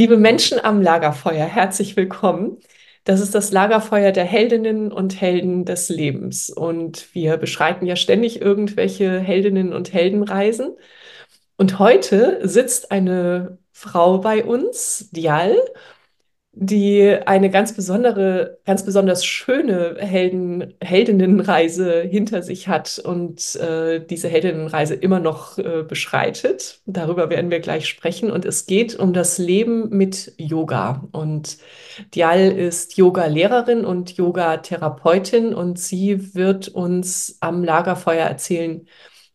Liebe Menschen am Lagerfeuer, herzlich willkommen. Das ist das Lagerfeuer der Heldinnen und Helden des Lebens. Und wir beschreiten ja ständig irgendwelche Heldinnen und Heldenreisen. Und heute sitzt eine Frau bei uns, Dial, die eine ganz besondere, ganz besonders schöne Helden, Heldinnenreise hinter sich hat und äh, diese Heldinnenreise immer noch äh, beschreitet. Darüber werden wir gleich sprechen. Und es geht um das Leben mit Yoga. Und Dial ist Yoga-Lehrerin und Yoga-Therapeutin und sie wird uns am Lagerfeuer erzählen,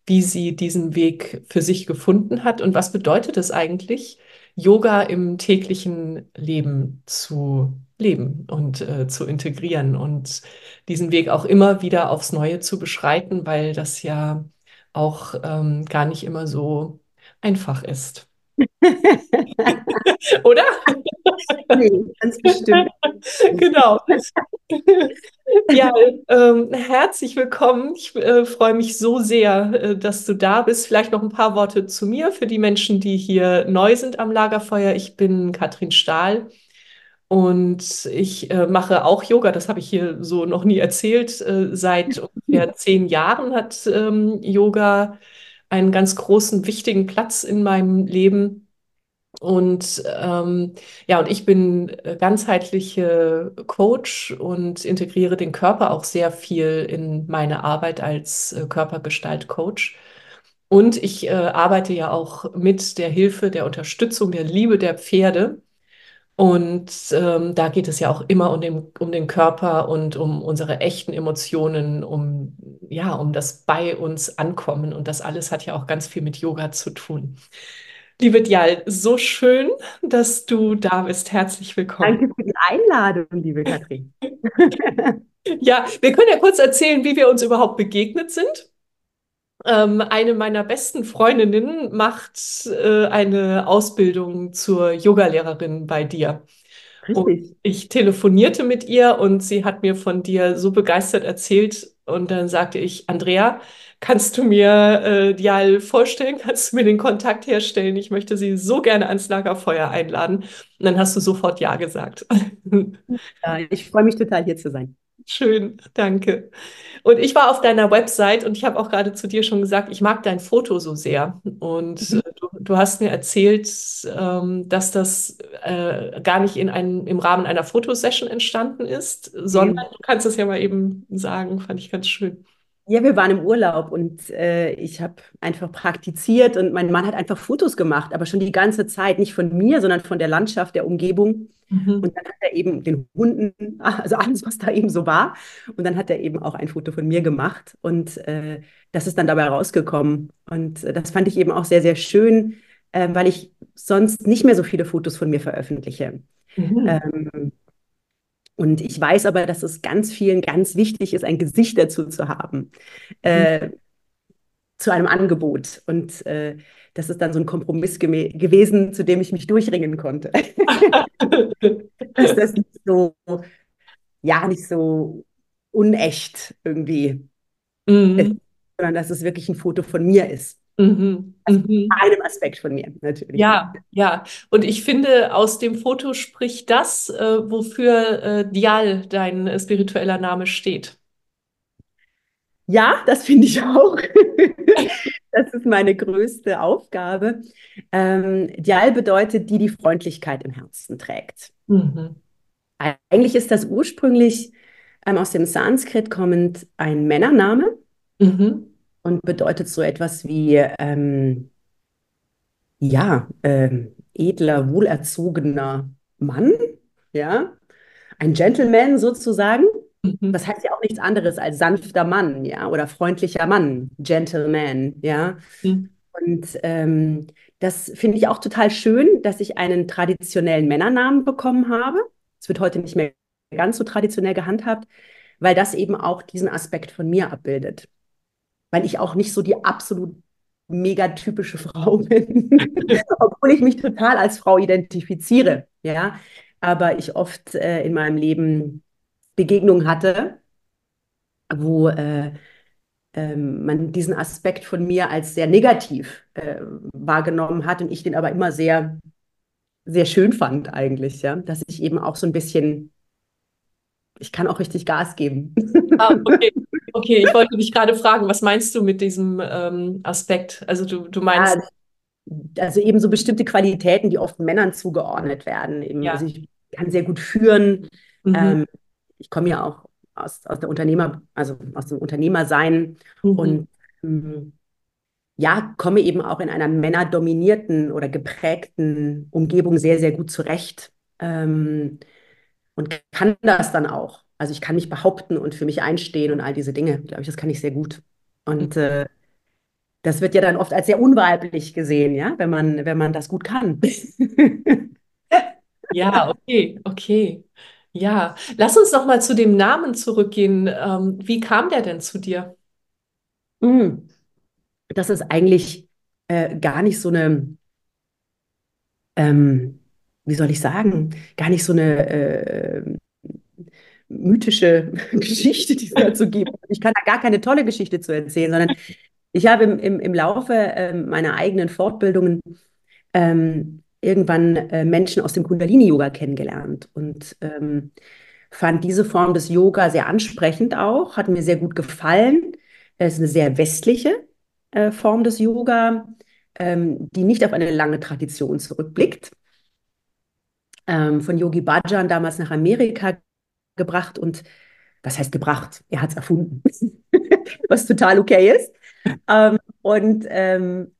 wie sie diesen Weg für sich gefunden hat und was bedeutet es eigentlich, Yoga im täglichen Leben zu leben und äh, zu integrieren und diesen Weg auch immer wieder aufs Neue zu beschreiten, weil das ja auch ähm, gar nicht immer so einfach ist. Oder? Nee, ganz bestimmt. genau. Ja, ähm, herzlich willkommen. Ich äh, freue mich so sehr, äh, dass du da bist. Vielleicht noch ein paar Worte zu mir für die Menschen, die hier neu sind am Lagerfeuer. Ich bin Katrin Stahl und ich äh, mache auch Yoga. Das habe ich hier so noch nie erzählt. Äh, seit ungefähr zehn Jahren hat ähm, Yoga einen ganz großen, wichtigen Platz in meinem Leben. Und ähm, ja, und ich bin äh, ganzheitliche Coach und integriere den Körper auch sehr viel in meine Arbeit als äh, Körpergestalt-Coach. Und ich äh, arbeite ja auch mit der Hilfe, der Unterstützung, der Liebe der Pferde. Und ähm, da geht es ja auch immer um den, um den Körper und um unsere echten Emotionen, um, ja, um das bei uns ankommen. Und das alles hat ja auch ganz viel mit Yoga zu tun. Liebe Dial, so schön, dass du da bist. Herzlich willkommen. Danke für die Einladung, liebe Katrin. ja, wir können ja kurz erzählen, wie wir uns überhaupt begegnet sind. Ähm, eine meiner besten Freundinnen macht äh, eine Ausbildung zur Yogalehrerin bei dir. Und ich telefonierte mit ihr und sie hat mir von dir so begeistert erzählt. Und dann sagte ich, Andrea, Kannst du mir äh, Dial vorstellen? Kannst du mir den Kontakt herstellen? Ich möchte sie so gerne ans Lagerfeuer einladen. Und dann hast du sofort Ja gesagt. Ja, ich freue mich total, hier zu sein. Schön, danke. Und ich war auf deiner Website und ich habe auch gerade zu dir schon gesagt, ich mag dein Foto so sehr. Und mhm. äh, du, du, hast mir erzählt, ähm, dass das äh, gar nicht in einem, im Rahmen einer Fotosession entstanden ist, sondern mhm. du kannst es ja mal eben sagen, fand ich ganz schön. Ja, wir waren im Urlaub und äh, ich habe einfach praktiziert und mein Mann hat einfach Fotos gemacht, aber schon die ganze Zeit, nicht von mir, sondern von der Landschaft, der Umgebung. Mhm. Und dann hat er eben den Hunden, also alles, was da eben so war. Und dann hat er eben auch ein Foto von mir gemacht und äh, das ist dann dabei rausgekommen. Und äh, das fand ich eben auch sehr, sehr schön, äh, weil ich sonst nicht mehr so viele Fotos von mir veröffentliche. Mhm. Ähm, und ich weiß aber, dass es ganz vielen ganz wichtig ist, ein Gesicht dazu zu haben, äh, zu einem Angebot. Und äh, das ist dann so ein Kompromiss gewesen, zu dem ich mich durchringen konnte. dass das nicht so, ja, nicht so unecht irgendwie mhm. ist, sondern dass es wirklich ein Foto von mir ist. Mhm. Also mhm. einem Aspekt von mir, natürlich. Ja, ja. Und ich finde, aus dem Foto spricht das, äh, wofür äh, Dial, dein äh, spiritueller Name, steht. Ja, das finde ich auch. das ist meine größte Aufgabe. Ähm, Dial bedeutet, die die Freundlichkeit im Herzen trägt. Mhm. Eigentlich ist das ursprünglich ähm, aus dem Sanskrit kommend ein Männername. Mhm und bedeutet so etwas wie, ähm, ja, äh, edler, wohlerzogener Mann, ja, ein Gentleman sozusagen. Mhm. Das heißt ja auch nichts anderes als sanfter Mann, ja, oder freundlicher Mann, Gentleman, ja. Mhm. Und ähm, das finde ich auch total schön, dass ich einen traditionellen Männernamen bekommen habe. Es wird heute nicht mehr ganz so traditionell gehandhabt, weil das eben auch diesen Aspekt von mir abbildet. Weil ich auch nicht so die absolut megatypische Frau bin, obwohl ich mich total als Frau identifiziere, ja, aber ich oft äh, in meinem Leben Begegnungen hatte, wo äh, ähm, man diesen Aspekt von mir als sehr negativ äh, wahrgenommen hat und ich den aber immer sehr, sehr schön fand eigentlich, ja, dass ich eben auch so ein bisschen, ich kann auch richtig Gas geben. Ah, okay. Okay, ich wollte dich gerade fragen, was meinst du mit diesem ähm, Aspekt? Also du, du meinst. Ja, also eben so bestimmte Qualitäten, die oft Männern zugeordnet werden. Eben, ja. Also ich kann sehr gut führen. Mhm. Ähm, ich komme ja auch aus, aus der Unternehmer, also aus dem Unternehmersein mhm. und ähm, ja, komme eben auch in einer männerdominierten oder geprägten Umgebung sehr, sehr gut zurecht ähm, und kann das dann auch. Also ich kann mich behaupten und für mich einstehen und all diese Dinge, glaube ich, das kann ich sehr gut. Und mhm. äh, das wird ja dann oft als sehr unweiblich gesehen, ja, wenn man, wenn man das gut kann. ja, okay, okay. Ja, lass uns noch mal zu dem Namen zurückgehen. Ähm, wie kam der denn zu dir? Mm. Das ist eigentlich äh, gar nicht so eine, ähm, wie soll ich sagen, gar nicht so eine äh, mythische Geschichte, die es dazu gibt. Ich kann da gar keine tolle Geschichte zu erzählen, sondern ich habe im, im, im Laufe äh, meiner eigenen Fortbildungen ähm, irgendwann äh, Menschen aus dem Kundalini-Yoga kennengelernt und ähm, fand diese Form des Yoga sehr ansprechend auch, hat mir sehr gut gefallen. Es ist eine sehr westliche äh, Form des Yoga, ähm, die nicht auf eine lange Tradition zurückblickt. Ähm, von Yogi Bhajan damals nach Amerika gebracht und was heißt gebracht? Er hat es erfunden, was total okay ist. Ähm, und ähm,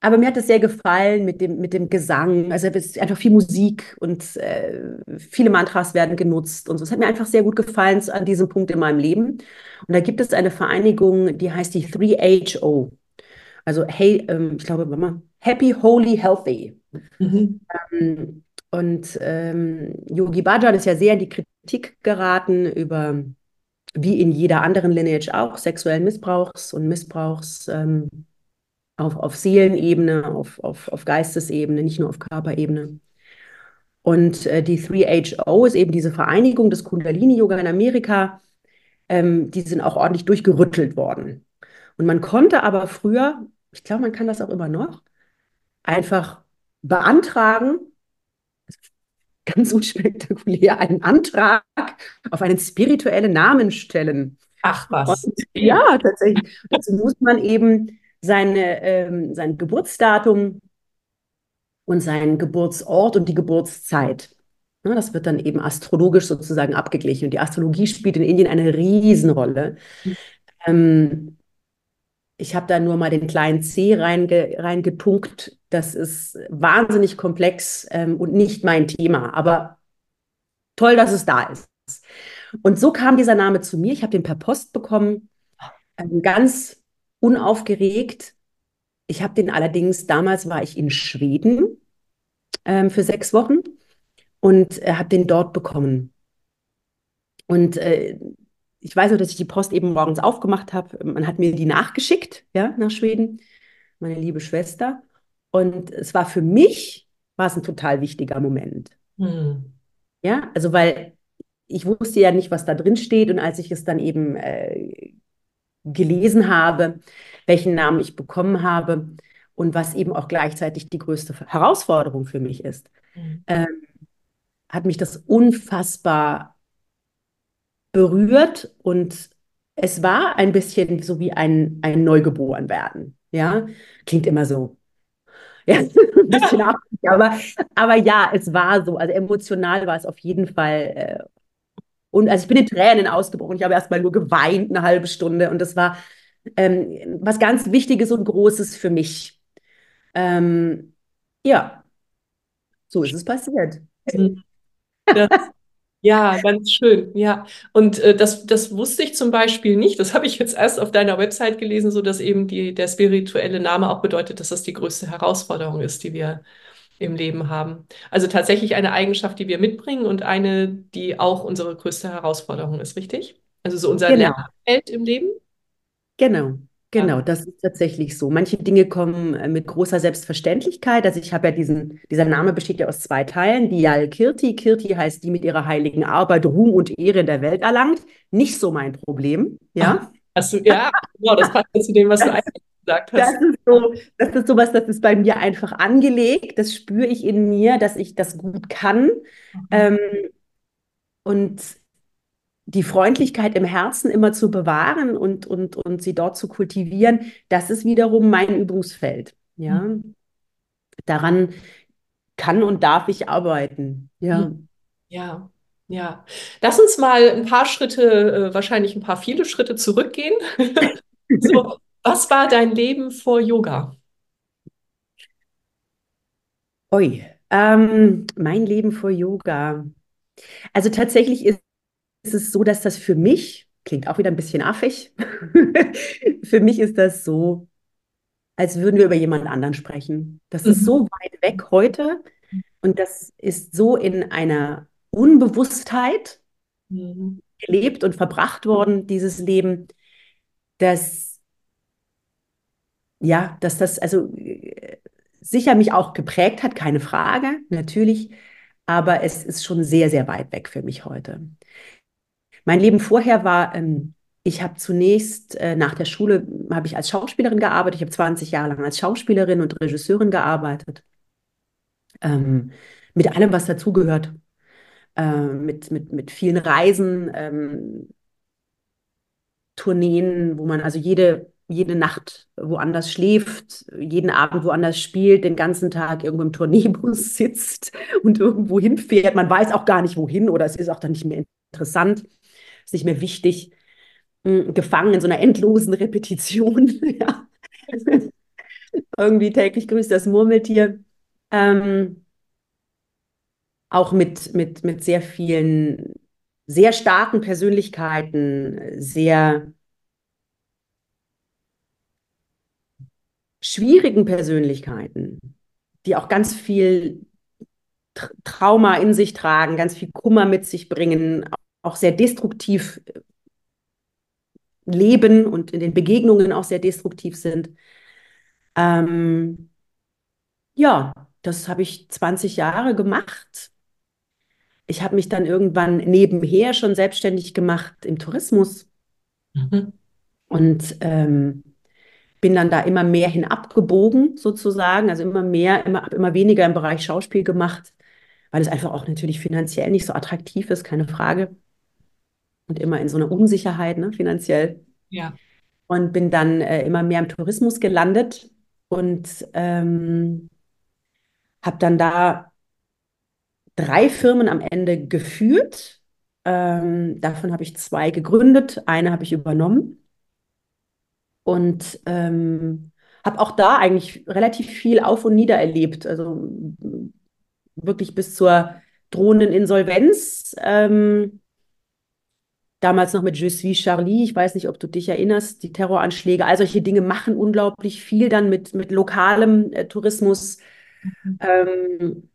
aber mir hat es sehr gefallen mit dem, mit dem Gesang. Also es ist einfach viel Musik und äh, viele Mantras werden genutzt und so. Es hat mir einfach sehr gut gefallen an diesem Punkt in meinem Leben. Und da gibt es eine Vereinigung, die heißt die 3HO. Also hey, ähm, ich glaube, Mama, Happy, Holy, Healthy. Mhm. Ähm, und ähm, Yogi Bhajan ist ja sehr in die Kritik geraten über, wie in jeder anderen Lineage auch, sexuellen Missbrauchs und Missbrauchs ähm, auf, auf Seelenebene, auf, auf, auf Geistesebene, nicht nur auf Körperebene. Und äh, die 3HO ist eben diese Vereinigung des Kundalini-Yoga in Amerika. Ähm, die sind auch ordentlich durchgerüttelt worden. Und man konnte aber früher, ich glaube, man kann das auch immer noch, einfach beantragen, ganz unspektakulär, einen Antrag auf einen spirituellen Namen stellen. Ach was. Und, ja, tatsächlich. Dazu muss man eben seine, ähm, sein Geburtsdatum und seinen Geburtsort und die Geburtszeit. Ja, das wird dann eben astrologisch sozusagen abgeglichen. Und die Astrologie spielt in Indien eine Riesenrolle. Mhm. Ähm, ich habe da nur mal den kleinen C reinge reingetunkt. Das ist wahnsinnig komplex ähm, und nicht mein Thema, aber toll, dass es da ist. Und so kam dieser Name zu mir. Ich habe den per Post bekommen, ähm, ganz unaufgeregt. Ich habe den allerdings, damals war ich in Schweden ähm, für sechs Wochen und äh, habe den dort bekommen. Und äh, ich weiß nur, dass ich die Post eben morgens aufgemacht habe. Man hat mir die nachgeschickt, ja, nach Schweden, meine liebe Schwester. Und es war für mich, war es ein total wichtiger Moment. Hm. Ja, also weil ich wusste ja nicht, was da drin steht. Und als ich es dann eben äh, gelesen habe, welchen Namen ich bekommen habe und was eben auch gleichzeitig die größte Herausforderung für mich ist, mhm. ähm, hat mich das unfassbar berührt und es war ein bisschen so wie ein, ein Neugeborenwerden. Ja, klingt immer so. Ja, ein bisschen ab, aber, aber ja, es war so. Also emotional war es auf jeden Fall äh, und also ich bin in Tränen ausgebrochen. Ich habe erst mal nur geweint eine halbe Stunde. Und das war ähm, was ganz Wichtiges und Großes für mich. Ähm, ja, so ist es passiert. Mhm. Ja, ganz schön. Ja, und äh, das, das wusste ich zum Beispiel nicht. Das habe ich jetzt erst auf deiner Website gelesen, so dass eben die, der spirituelle Name auch bedeutet, dass das die größte Herausforderung ist, die wir im Leben haben. Also tatsächlich eine Eigenschaft, die wir mitbringen und eine, die auch unsere größte Herausforderung ist, richtig? Also so unser genau. Lernfeld im Leben? Genau. Genau, das ist tatsächlich so. Manche Dinge kommen äh, mit großer Selbstverständlichkeit. Also ich habe ja diesen, dieser Name besteht ja aus zwei Teilen. Dial Kirti. Kirti heißt, die mit ihrer heiligen Arbeit Ruhm und Ehre in der Welt erlangt. Nicht so mein Problem. Ja. Hast du, ja, genau, das passt zu dem, was du eigentlich gesagt hast. Das ist so, das ist sowas, das ist bei mir einfach angelegt. Das spüre ich in mir, dass ich das gut kann. Mhm. Ähm, und die Freundlichkeit im Herzen immer zu bewahren und, und, und sie dort zu kultivieren, das ist wiederum mein Übungsfeld. Ja. Mhm. Daran kann und darf ich arbeiten. Ja. Mhm. Ja. Ja, lass uns mal ein paar Schritte, äh, wahrscheinlich ein paar viele Schritte zurückgehen. so, was war dein Leben vor Yoga? Ui, ähm, mein Leben vor Yoga. Also tatsächlich ist ist es so, dass das für mich, klingt auch wieder ein bisschen affig, für mich ist das so, als würden wir über jemand anderen sprechen. Das mhm. ist so weit weg heute und das ist so in einer Unbewusstheit mhm. gelebt und verbracht worden, dieses Leben, dass ja, dass das also äh, sicher mich auch geprägt hat, keine Frage, natürlich, aber es ist schon sehr, sehr weit weg für mich heute. Mein Leben vorher war, ähm, ich habe zunächst äh, nach der Schule habe ich als Schauspielerin gearbeitet. Ich habe 20 Jahre lang als Schauspielerin und Regisseurin gearbeitet. Ähm, mit allem, was dazugehört. Äh, mit, mit, mit vielen Reisen, ähm, Tourneen, wo man also jede, jede Nacht woanders schläft, jeden Abend woanders spielt, den ganzen Tag irgendwo im Tourneebus sitzt und irgendwo hinfährt. Man weiß auch gar nicht, wohin oder es ist auch dann nicht mehr interessant ist nicht mehr wichtig, hm, gefangen in so einer endlosen Repetition. Irgendwie täglich grüßt das Murmeltier. Ähm, auch mit, mit, mit sehr vielen, sehr starken Persönlichkeiten, sehr schwierigen Persönlichkeiten, die auch ganz viel Trauma in sich tragen, ganz viel Kummer mit sich bringen, auch sehr destruktiv äh, leben und in den Begegnungen auch sehr destruktiv sind. Ähm, ja, das habe ich 20 Jahre gemacht. Ich habe mich dann irgendwann nebenher schon selbstständig gemacht im Tourismus mhm. und ähm, bin dann da immer mehr hinabgebogen sozusagen, also immer mehr, immer, immer weniger im Bereich Schauspiel gemacht, weil es einfach auch natürlich finanziell nicht so attraktiv ist, keine Frage und immer in so einer Unsicherheit, ne, finanziell. Ja. Und bin dann äh, immer mehr im Tourismus gelandet und ähm, habe dann da drei Firmen am Ende geführt. Ähm, davon habe ich zwei gegründet, eine habe ich übernommen und ähm, habe auch da eigentlich relativ viel auf und nieder erlebt. Also wirklich bis zur drohenden Insolvenz. Ähm, damals noch mit Je suis Charlie, ich weiß nicht, ob du dich erinnerst, die Terroranschläge, all solche Dinge machen unglaublich viel dann mit, mit lokalem äh, Tourismus. Mhm. Ähm,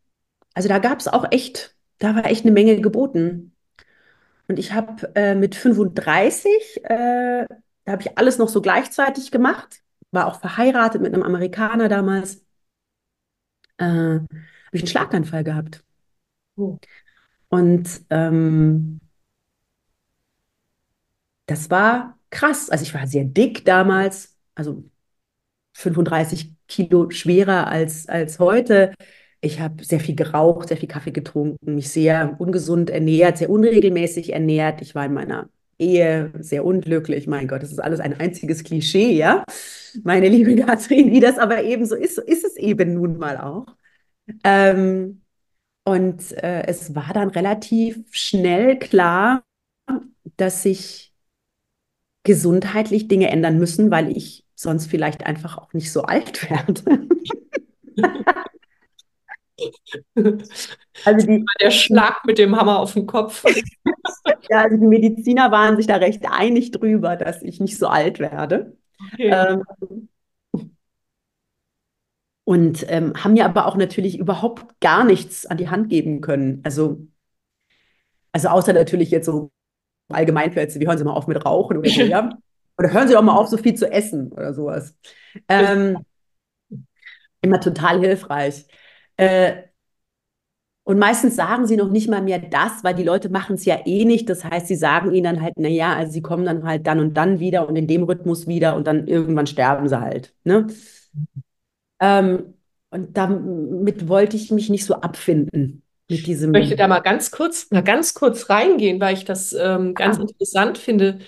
also da gab es auch echt, da war echt eine Menge geboten. Und ich habe äh, mit 35, äh, da habe ich alles noch so gleichzeitig gemacht, war auch verheiratet mit einem Amerikaner damals, äh, habe ich einen Schlaganfall gehabt. Oh. Und ähm, das war krass. Also ich war sehr dick damals, also 35 Kilo schwerer als, als heute. Ich habe sehr viel geraucht, sehr viel Kaffee getrunken, mich sehr ungesund ernährt, sehr unregelmäßig ernährt. Ich war in meiner Ehe sehr unglücklich. Mein Gott, das ist alles ein einziges Klischee, ja? Meine liebe Katrin, wie das aber eben so ist, so ist es eben nun mal auch. Ähm, und äh, es war dann relativ schnell klar, dass ich gesundheitlich Dinge ändern müssen, weil ich sonst vielleicht einfach auch nicht so alt werde. also die, der Schlag mit dem Hammer auf den Kopf. ja, also die Mediziner waren sich da recht einig drüber, dass ich nicht so alt werde. Okay. Ähm, und ähm, haben mir aber auch natürlich überhaupt gar nichts an die Hand geben können. Also, also außer natürlich jetzt so Allgemeinplätze, wie hören Sie mal auf mit Rauchen oder so, ja? Oder hören Sie doch mal auf, so viel zu essen oder sowas. Ähm, immer total hilfreich. Äh, und meistens sagen sie noch nicht mal mehr das, weil die Leute machen es ja eh nicht. Das heißt, sie sagen ihnen dann halt, naja, also sie kommen dann halt dann und dann wieder und in dem Rhythmus wieder und dann irgendwann sterben sie halt. Ne? Ähm, und damit wollte ich mich nicht so abfinden. Mit diesem ich möchte da mal ganz kurz, mal ganz kurz reingehen, weil ich das ähm, ganz ah. interessant finde.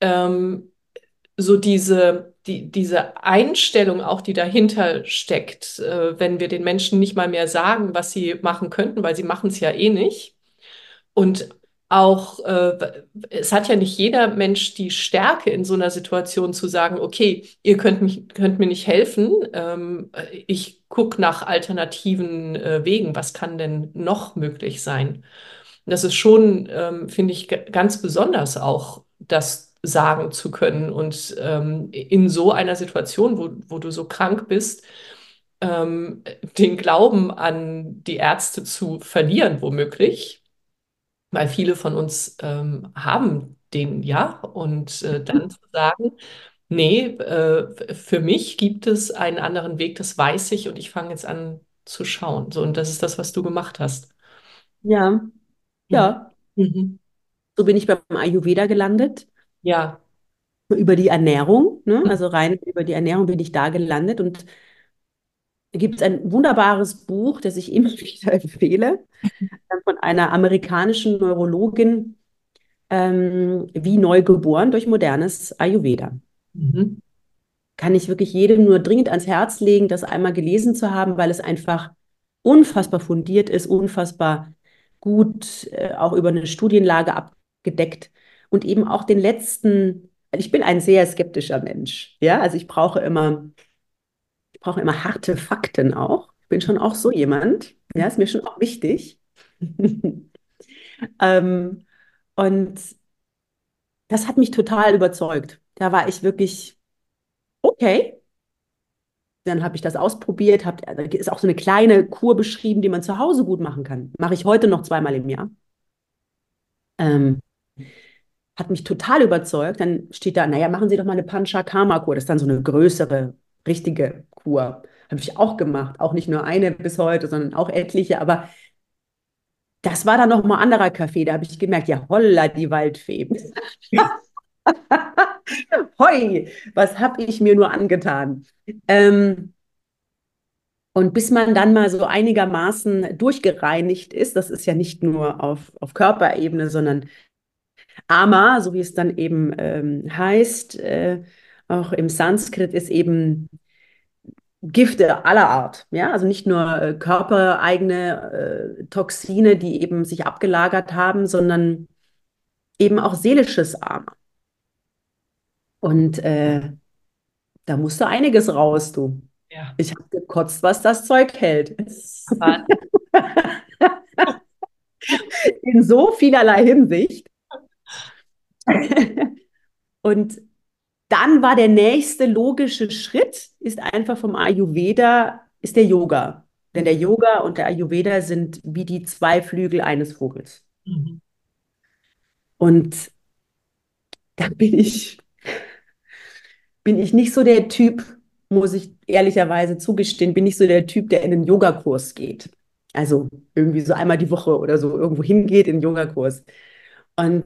Ähm, so diese, die, diese Einstellung auch, die dahinter steckt, äh, wenn wir den Menschen nicht mal mehr sagen, was sie machen könnten, weil sie machen es ja eh nicht. Und auch, äh, es hat ja nicht jeder Mensch die Stärke in so einer Situation zu sagen, okay, ihr könnt, mich, könnt mir nicht helfen, ähm, ich gucke nach alternativen äh, Wegen, was kann denn noch möglich sein? Und das ist schon, ähm, finde ich, ganz besonders auch, das sagen zu können. Und ähm, in so einer Situation, wo, wo du so krank bist, ähm, den Glauben an die Ärzte zu verlieren, womöglich, weil viele von uns ähm, haben den ja, und äh, dann zu sagen, nee, äh, für mich gibt es einen anderen Weg, das weiß ich und ich fange jetzt an zu schauen. So, und das ist das, was du gemacht hast. Ja, ja. Mhm. So bin ich beim Ayurveda gelandet. Ja. Über die Ernährung, ne? also rein über die Ernährung bin ich da gelandet und gibt es ein wunderbares Buch, das ich immer wieder empfehle, von einer amerikanischen Neurologin, ähm, wie neu geboren durch modernes Ayurveda. Mhm. Kann ich wirklich jedem nur dringend ans Herz legen, das einmal gelesen zu haben, weil es einfach unfassbar fundiert ist, unfassbar gut äh, auch über eine Studienlage abgedeckt und eben auch den letzten, ich bin ein sehr skeptischer Mensch, ja, also ich brauche immer, ich brauche immer harte Fakten auch. Ich bin schon auch so jemand, ja, ist mir schon auch wichtig. ähm, und das hat mich total überzeugt. Da war ich wirklich, okay. Dann habe ich das ausprobiert, hab, da ist auch so eine kleine Kur beschrieben, die man zu Hause gut machen kann. Mache ich heute noch zweimal im Jahr. Ähm, hat mich total überzeugt. Dann steht da, naja, machen Sie doch mal eine Panchakarma-Kur. Das ist dann so eine größere, richtige Kur. Habe ich auch gemacht. Auch nicht nur eine bis heute, sondern auch etliche. Aber das war dann nochmal anderer Kaffee. Da habe ich gemerkt, ja, holla, die Waldfee. Hoi, was habe ich mir nur angetan? Ähm, und bis man dann mal so einigermaßen durchgereinigt ist, das ist ja nicht nur auf, auf Körperebene, sondern Ama, so wie es dann eben ähm, heißt, äh, auch im Sanskrit ist eben Gifte aller Art, ja, also nicht nur äh, körpereigene äh, Toxine, die eben sich abgelagert haben, sondern eben auch seelisches Ama. Und äh, da musste einiges raus, du. Ja. Ich habe gekotzt, was das Zeug hält. In so vielerlei Hinsicht. und dann war der nächste logische Schritt, ist einfach vom Ayurveda, ist der Yoga. Denn der Yoga und der Ayurveda sind wie die zwei Flügel eines Vogels. Mhm. Und da bin ich, bin ich nicht so der Typ, muss ich ehrlicherweise zugestehen, bin ich so der Typ, der in einen Yogakurs geht. Also irgendwie so einmal die Woche oder so irgendwo hingeht in einen Yogakurs. Und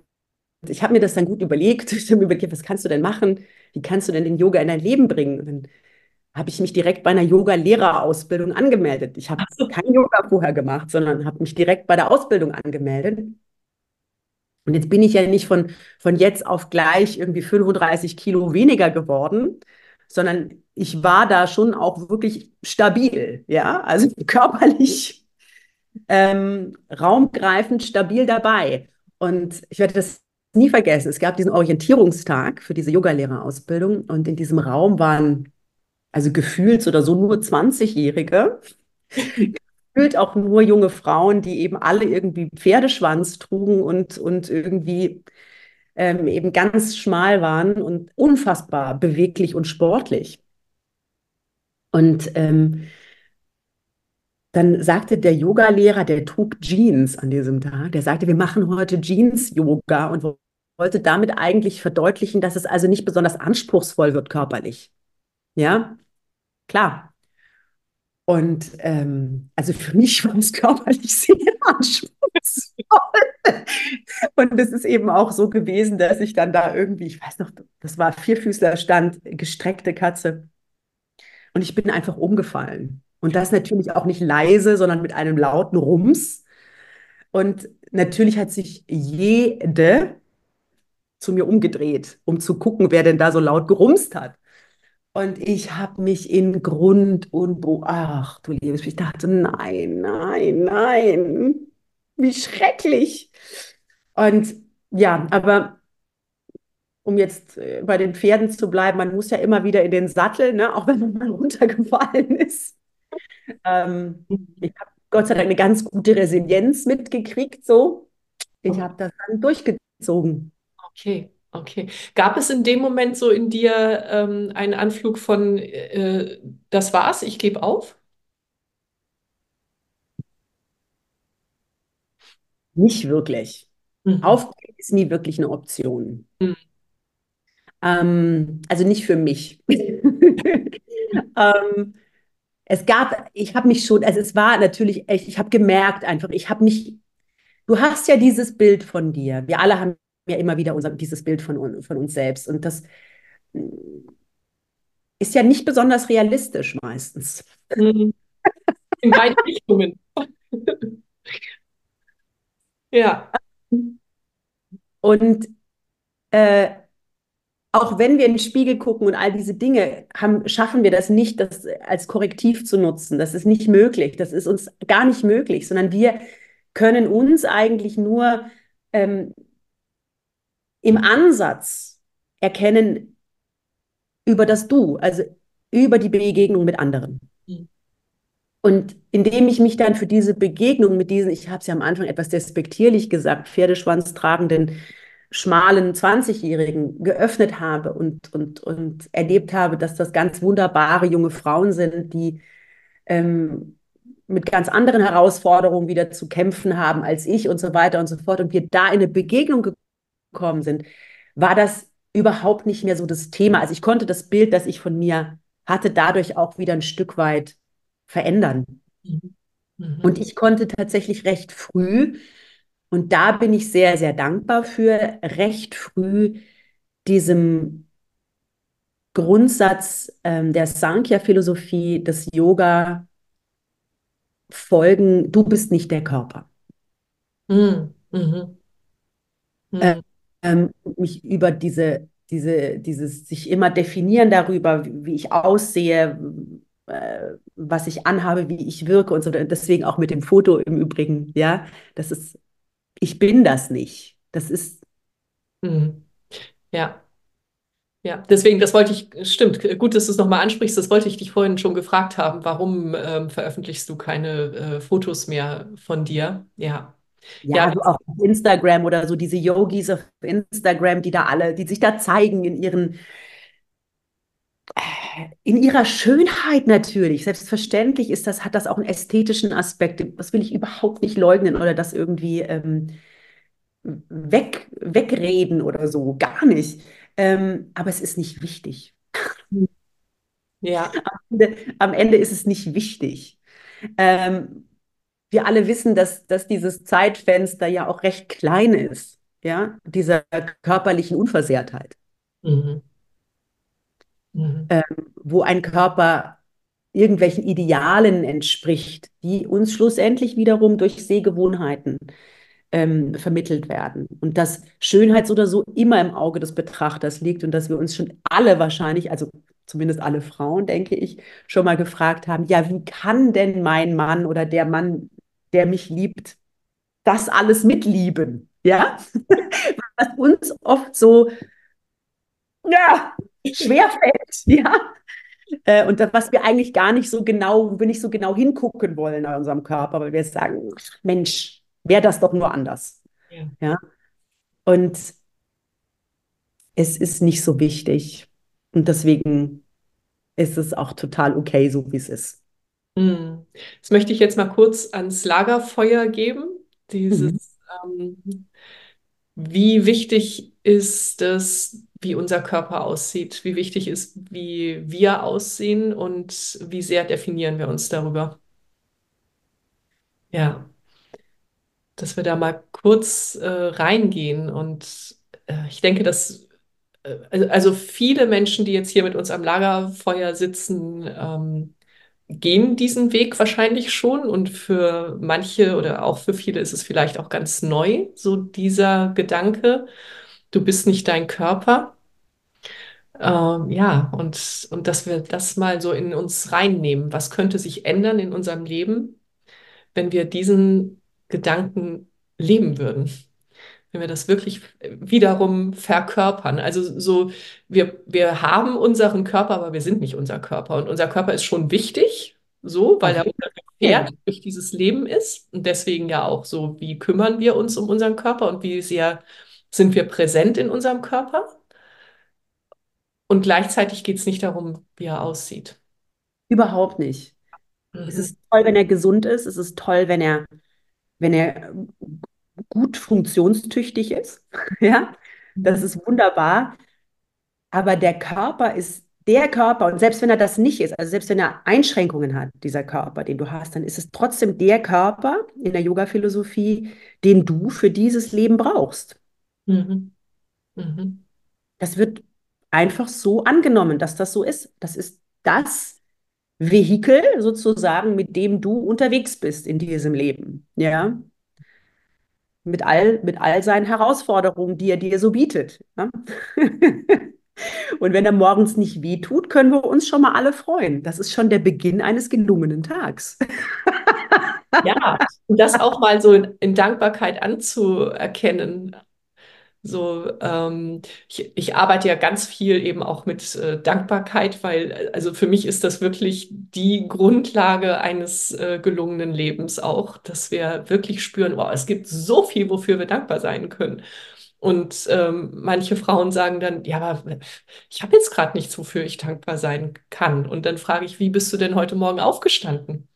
ich habe mir das dann gut überlegt. Ich habe mir überlegt, was kannst du denn machen? Wie kannst du denn den Yoga in dein Leben bringen? Und dann habe ich mich direkt bei einer Yoga-Lehrerausbildung angemeldet. Ich habe so. kein Yoga vorher gemacht, sondern habe mich direkt bei der Ausbildung angemeldet. Und jetzt bin ich ja nicht von, von jetzt auf gleich irgendwie 35 Kilo weniger geworden, sondern ich war da schon auch wirklich stabil, ja, also körperlich ähm, raumgreifend stabil dabei. Und ich werde das nie vergessen. Es gab diesen Orientierungstag für diese Yogalehrerausbildung und in diesem Raum waren also gefühlt oder so nur 20-Jährige, gefühlt auch nur junge Frauen, die eben alle irgendwie Pferdeschwanz trugen und, und irgendwie ähm, eben ganz schmal waren und unfassbar beweglich und sportlich. Und ähm, dann sagte der Yogalehrer, der trug Jeans an diesem Tag, der sagte, wir machen heute Jeans-Yoga und wollte damit eigentlich verdeutlichen, dass es also nicht besonders anspruchsvoll wird körperlich. Ja, klar. Und ähm, also für mich war es körperlich sehr anspruchsvoll. Und es ist eben auch so gewesen, dass ich dann da irgendwie, ich weiß noch, das war Vierfüßlerstand, gestreckte Katze. Und ich bin einfach umgefallen. Und das natürlich auch nicht leise, sondern mit einem lauten Rums. Und natürlich hat sich jede zu mir umgedreht, um zu gucken, wer denn da so laut gerumst hat. Und ich habe mich in Grund und Bo ach du liebes, ich dachte, nein, nein, nein, wie schrecklich. Und ja, aber um jetzt äh, bei den Pferden zu bleiben, man muss ja immer wieder in den Sattel, ne? auch wenn man mal runtergefallen ist. Ähm, ich habe Gott sei Dank eine ganz gute Resilienz mitgekriegt, so. Ich habe das dann durchgezogen. Okay, okay. Gab es in dem Moment so in dir ähm, einen Anflug von, äh, das war's, ich gebe auf? Nicht wirklich. Mhm. Aufgeben ist nie wirklich eine Option. Mhm. Ähm, also nicht für mich. ähm, es gab, ich habe mich schon, also es war natürlich echt, ich habe gemerkt einfach, ich habe mich, du hast ja dieses Bild von dir. Wir alle haben ja immer wieder unser, dieses Bild von, von uns selbst. Und das ist ja nicht besonders realistisch meistens. Mhm. In beide Richtungen. ja. Und äh, auch wenn wir in den Spiegel gucken und all diese Dinge, haben, schaffen wir das nicht, das als Korrektiv zu nutzen. Das ist nicht möglich. Das ist uns gar nicht möglich, sondern wir können uns eigentlich nur ähm, im Ansatz erkennen über das Du, also über die Begegnung mit anderen. Mhm. Und indem ich mich dann für diese Begegnung mit diesen, ich habe es ja am Anfang etwas despektierlich gesagt, Pferdeschwanz tragenden schmalen 20-Jährigen geöffnet habe und, und, und erlebt habe, dass das ganz wunderbare junge Frauen sind, die ähm, mit ganz anderen Herausforderungen wieder zu kämpfen haben als ich und so weiter und so fort. Und wir da in eine Begegnung gekommen sind, war das überhaupt nicht mehr so das Thema. Also ich konnte das Bild, das ich von mir hatte, dadurch auch wieder ein Stück weit verändern. Mhm. Mhm. Und ich konnte tatsächlich recht früh und da bin ich sehr, sehr dankbar für, recht früh diesem Grundsatz ähm, der Sankhya-Philosophie, des Yoga folgen, du bist nicht der Körper. Mhm. Mhm. Mhm. Ähm, mich über diese, diese, dieses sich immer definieren darüber, wie, wie ich aussehe, äh, was ich anhabe, wie ich wirke und so. Deswegen auch mit dem Foto im Übrigen, ja, das ist ich bin das nicht. Das ist. Mhm. Ja. Ja, deswegen, das wollte ich, stimmt, gut, dass du es nochmal ansprichst, das wollte ich dich vorhin schon gefragt haben. Warum ähm, veröffentlichst du keine äh, Fotos mehr von dir? Ja. Ja, ja also auch auf Instagram oder so diese Yogis auf Instagram, die da alle, die sich da zeigen in ihren in ihrer Schönheit natürlich. Selbstverständlich ist das, hat das auch einen ästhetischen Aspekt. Das will ich überhaupt nicht leugnen oder das irgendwie ähm, weg, wegreden oder so. Gar nicht. Ähm, aber es ist nicht wichtig. Ja. Am Ende, am Ende ist es nicht wichtig. Ähm, wir alle wissen, dass, dass dieses Zeitfenster ja auch recht klein ist, ja, dieser körperlichen Unversehrtheit. Mhm mhm. ähm, wo ein Körper irgendwelchen Idealen entspricht, die uns schlussendlich wiederum durch Sehgewohnheiten ähm, vermittelt werden. Und dass Schönheit so oder so immer im Auge des Betrachters liegt und dass wir uns schon alle wahrscheinlich, also zumindest alle Frauen, denke ich, schon mal gefragt haben, ja, wie kann denn mein Mann oder der Mann, der mich liebt, das alles mitlieben? Ja, was uns oft so, ja, schwerfällt, ja. Äh, und das, was wir eigentlich gar nicht so genau, wo wir nicht so genau hingucken wollen in unserem Körper, weil wir sagen, Mensch, wäre das doch nur anders. Ja. ja. Und es ist nicht so wichtig. Und deswegen ist es auch total okay, so wie es ist. Hm. Das möchte ich jetzt mal kurz ans Lagerfeuer geben. Mhm. Dieses, ähm, wie wichtig ist es, wie unser Körper aussieht? Wie wichtig ist, wie wir aussehen und wie sehr definieren wir uns darüber? Ja, dass wir da mal kurz äh, reingehen. Und äh, ich denke, dass äh, also also viele Menschen, die jetzt hier mit uns am Lagerfeuer sitzen, ähm, gehen diesen Weg wahrscheinlich schon und für manche oder auch für viele ist es vielleicht auch ganz neu, so dieser Gedanke, du bist nicht dein Körper. Ähm, ja, und, und dass wir das mal so in uns reinnehmen. Was könnte sich ändern in unserem Leben, wenn wir diesen Gedanken leben würden? Wenn wir das wirklich wiederum verkörpern. Also so, wir, wir haben unseren Körper, aber wir sind nicht unser Körper. Und unser Körper ist schon wichtig, so, weil er unser. Gefährt durch dieses Leben ist. Und deswegen ja auch so, wie kümmern wir uns um unseren Körper und wie sehr sind wir präsent in unserem Körper? Und gleichzeitig geht es nicht darum, wie er aussieht. Überhaupt nicht. Es Mhm. ist toll, wenn er gesund ist. Es ist toll, wenn er, wenn er gut funktionstüchtig ist. Ja, das Mhm. ist wunderbar. Aber der Körper ist der Körper. Und selbst wenn er das nicht ist, also selbst wenn er Einschränkungen hat, dieser Körper, den du hast, dann ist es trotzdem der Körper in der Yoga-Philosophie, den du für dieses Leben brauchst. Mhm. Mhm. Das wird einfach so angenommen, dass das so ist. Das ist das Vehikel sozusagen, mit dem du unterwegs bist in diesem Leben. Ja, mit all, mit all seinen Herausforderungen, die er dir so bietet. Ja? Und wenn er morgens nicht wehtut, können wir uns schon mal alle freuen. Das ist schon der Beginn eines gelungenen Tags. Ja, und das auch mal so in, in Dankbarkeit anzuerkennen. So, ähm, ich, ich arbeite ja ganz viel eben auch mit äh, Dankbarkeit, weil also für mich ist das wirklich die Grundlage eines äh, gelungenen Lebens auch, dass wir wirklich spüren, wow, es gibt so viel, wofür wir dankbar sein können. Und ähm, manche Frauen sagen dann, ja, aber ich habe jetzt gerade nichts, wofür ich dankbar sein kann. Und dann frage ich, wie bist du denn heute Morgen aufgestanden?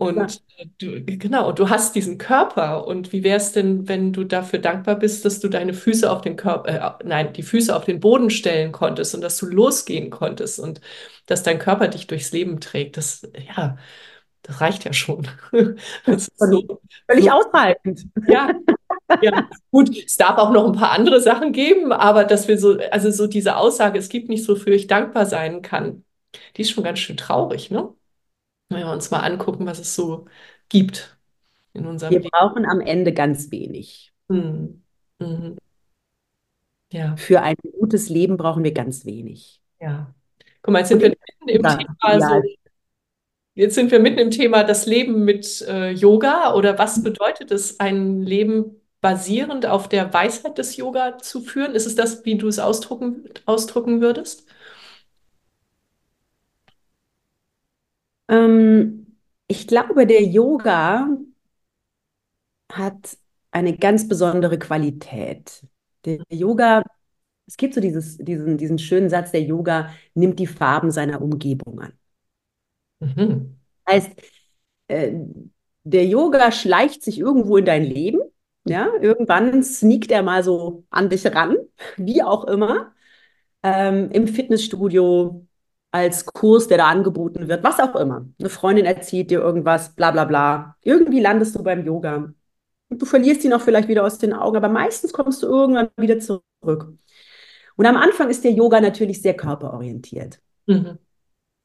Ja. Und äh, du, genau, du hast diesen Körper. Und wie wäre es denn, wenn du dafür dankbar bist, dass du deine Füße auf den Körper, äh, nein, die Füße auf den Boden stellen konntest und dass du losgehen konntest und dass dein Körper dich durchs Leben trägt? Das, ja, das reicht ja schon. Das ist so, völlig so, ausreichend. ja, ja. Gut, es darf auch noch ein paar andere Sachen geben, aber dass wir so, also so diese Aussage, es gibt nichts, wofür ich dankbar sein kann, die ist schon ganz schön traurig, ne? Wenn wir uns mal angucken, was es so gibt in unserem Wir Leben. brauchen am Ende ganz wenig. Hm. Mhm. Ja, Für ein gutes Leben brauchen wir ganz wenig. ja. Guck mal, jetzt sind Und wir mitten im ja, Thema ja, so, jetzt sind wir mitten im Thema das Leben mit äh, Yoga oder was bedeutet es, ein Leben basierend auf der Weisheit des Yoga zu führen? Ist es das, wie du es ausdrucken, ausdrücken würdest? Ähm, ich glaube, der Yoga hat eine ganz besondere Qualität. Der Yoga, es gibt so dieses, diesen, diesen schönen Satz, der Yoga nimmt die Farben seiner Umgebung an. Mhm. Heißt, äh, der Yoga schleicht sich irgendwo in dein Leben. Ja, irgendwann sneakt er mal so an dich ran, wie auch immer, ähm, im Fitnessstudio, als Kurs, der da angeboten wird, was auch immer. Eine Freundin erzählt dir irgendwas, bla bla bla. Irgendwie landest du beim Yoga. Und du verlierst ihn auch vielleicht wieder aus den Augen, aber meistens kommst du irgendwann wieder zurück. Und am Anfang ist der Yoga natürlich sehr körperorientiert, Mhm.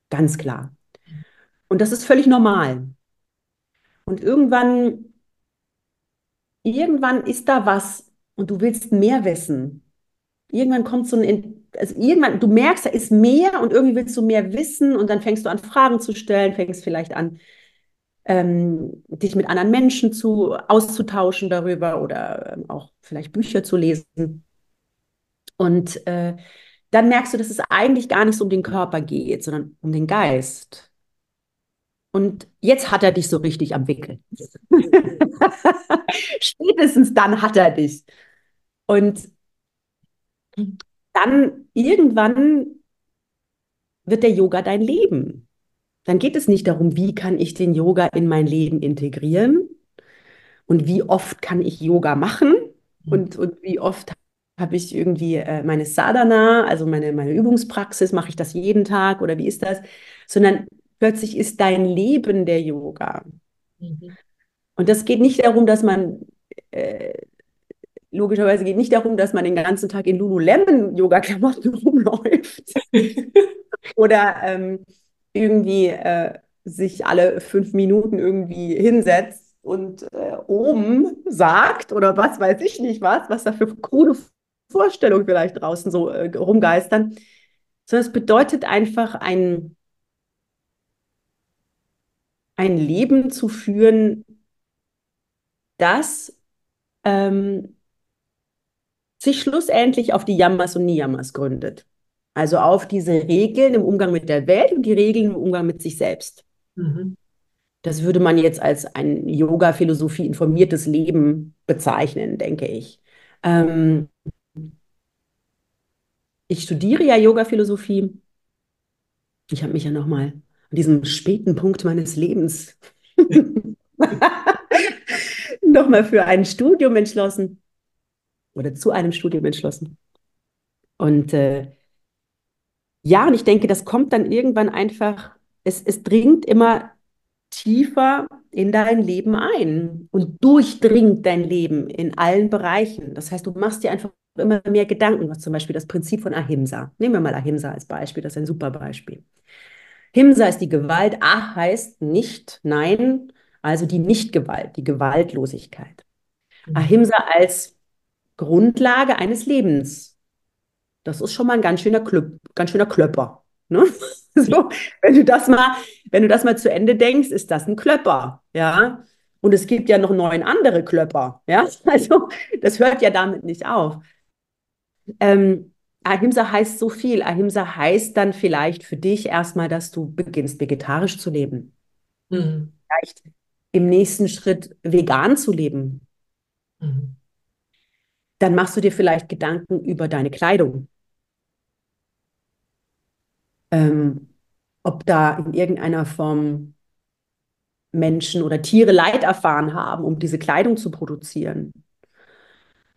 ganz klar. Und das ist völlig normal. Und irgendwann, irgendwann ist da was und du willst mehr wissen. Irgendwann kommt so ein, also irgendwann, du merkst, da ist mehr und irgendwie willst du mehr wissen und dann fängst du an, Fragen zu stellen, fängst vielleicht an, ähm, dich mit anderen Menschen zu, auszutauschen darüber oder ähm, auch vielleicht Bücher zu lesen. Und äh, dann merkst du, dass es eigentlich gar nicht so um den Körper geht, sondern um den Geist. Und jetzt hat er dich so richtig am Wickel. Spätestens dann hat er dich. Und dann irgendwann wird der Yoga dein Leben. dann geht es nicht darum, wie kann ich den Yoga in mein Leben integrieren und wie oft kann ich Yoga machen und, und wie oft habe ich irgendwie äh, meine Sadhana, also meine, meine Übungspraxis, mache ich das jeden Tag oder wie ist das? Sondern plötzlich ist dein Leben der Yoga. Mhm. Und das geht nicht darum, dass man, äh, logischerweise geht nicht darum, dass man den ganzen Tag in Lululemon-Yoga-Klamotten rumläuft. Oder ähm, irgendwie äh, sich alle fünf Minuten irgendwie hinsetzt und äh, oben sagt oder was weiß ich nicht was, was da für krude Vorstellungen vielleicht draußen so äh, rumgeistern, sondern es bedeutet einfach ein, ein Leben zu führen, das ähm, sich schlussendlich auf die Yamas und Niyamas gründet. Also auf diese Regeln im Umgang mit der Welt und die Regeln im Umgang mit sich selbst. Mhm. Das würde man jetzt als ein Yoga-Philosophie informiertes Leben bezeichnen, denke ich. Ähm, ich studiere ja Yoga-Philosophie. Ich habe mich ja nochmal an diesem späten Punkt meines Lebens nochmal für ein Studium entschlossen oder zu einem Studium entschlossen. Und äh, ja, und ich denke, das kommt dann irgendwann einfach, es, es dringt immer tiefer in dein Leben ein und durchdringt dein Leben in allen Bereichen. Das heißt, du machst dir einfach immer mehr Gedanken, was zum Beispiel das Prinzip von Ahimsa. Nehmen wir mal Ahimsa als Beispiel, das ist ein super Beispiel. Himsa ist die Gewalt, Ah heißt nicht, nein, also die Nichtgewalt, die Gewaltlosigkeit. Mhm. Ahimsa als Grundlage eines Lebens. Das ist schon mal ein ganz schöner, Klöp ganz schöner Klöpper. Ne? so, wenn du das mal, wenn du das mal zu Ende denkst, ist das ein Klöpper, ja. Und es gibt ja noch neun andere Klöpper, ja. Also das hört ja damit nicht auf. Ähm, Ahimsa heißt so viel. Ahimsa heißt dann vielleicht für dich erstmal, dass du beginnst, vegetarisch zu leben. Mhm. Vielleicht im nächsten Schritt vegan zu leben. Mhm. Dann machst du dir vielleicht Gedanken über deine Kleidung. Ähm, ob da in irgendeiner Form Menschen oder Tiere Leid erfahren haben, um diese Kleidung zu produzieren.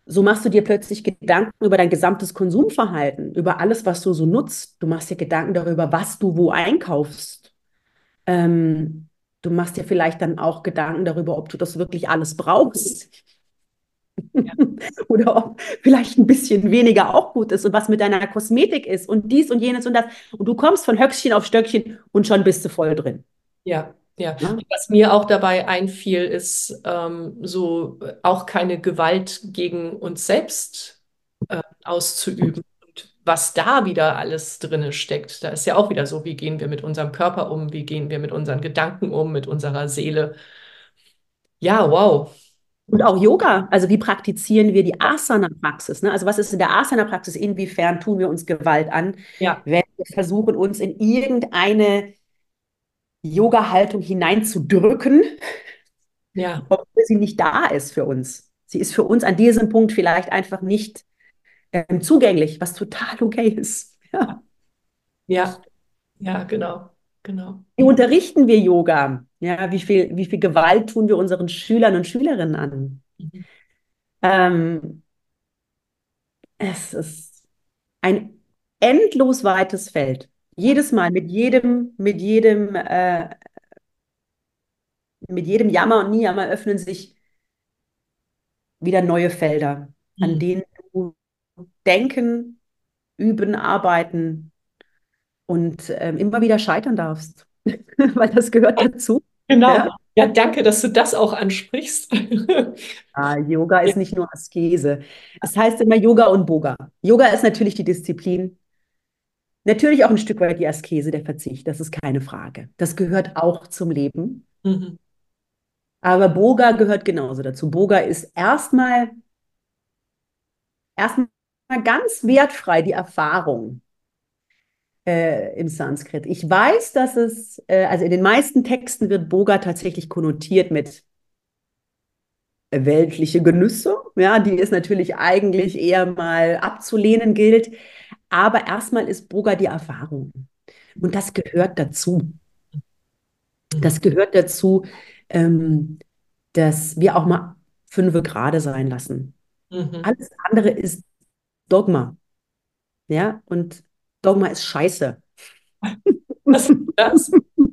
So machst du dir plötzlich Gedanken über dein gesamtes Konsumverhalten, über alles, was du so nutzt. Du machst dir Gedanken darüber, was du wo einkaufst. Ähm, du machst dir vielleicht dann auch Gedanken darüber, ob du das wirklich alles brauchst. Ja. Oder ob vielleicht ein bisschen weniger auch gut ist und was mit deiner Kosmetik ist und dies und jenes und das. Und du kommst von Höchstchen auf Stöckchen und schon bist du voll drin. Ja, ja, ja. was mir auch dabei einfiel, ist ähm, so auch keine Gewalt gegen uns selbst äh, auszuüben. Und was da wieder alles drin steckt, da ist ja auch wieder so, wie gehen wir mit unserem Körper um, wie gehen wir mit unseren Gedanken um, mit unserer Seele. Ja, wow. Und auch Yoga, also wie praktizieren wir die Asana-Praxis? Ne? Also was ist in der Asana-Praxis? Inwiefern tun wir uns Gewalt an, ja. wenn wir versuchen, uns in irgendeine Yoga-Haltung hineinzudrücken, ja. obwohl sie nicht da ist für uns. Sie ist für uns an diesem Punkt vielleicht einfach nicht ähm, zugänglich, was total okay ist. Ja, ja, ja genau. Genau. Wie unterrichten wir Yoga? Ja, wie viel, wie viel Gewalt tun wir unseren Schülern und Schülerinnen an? Mhm. Ähm, es ist ein endlos weites Feld. Jedes Mal, mit jedem, mit jedem, äh, mit jedem Jammer und Nijammer öffnen sich wieder neue Felder, mhm. an denen du denken, üben, arbeiten und äh, immer wieder scheitern darfst, weil das gehört dazu. Genau. Ja? ja, danke, dass du das auch ansprichst. ah, Yoga ist nicht nur Askese. Es heißt immer Yoga und Boga. Yoga ist natürlich die Disziplin, Natürlich auch ein Stück weit die Askese, der Verzicht, das ist keine Frage. Das gehört auch zum Leben. Mhm. Aber Boga gehört genauso dazu. Boga ist erstmal erstmal ganz wertfrei die Erfahrung äh, im Sanskrit. Ich weiß, dass es, äh, also in den meisten Texten wird Boga tatsächlich konnotiert mit weltliche Genüsse, ja, die es natürlich eigentlich eher mal abzulehnen gilt. Aber erstmal ist Boga die Erfahrung. Und das gehört dazu. Das gehört dazu, ähm, dass wir auch mal fünfe gerade sein lassen. Mhm. Alles andere ist Dogma. Ja, und Dogma ist scheiße. Was ist das?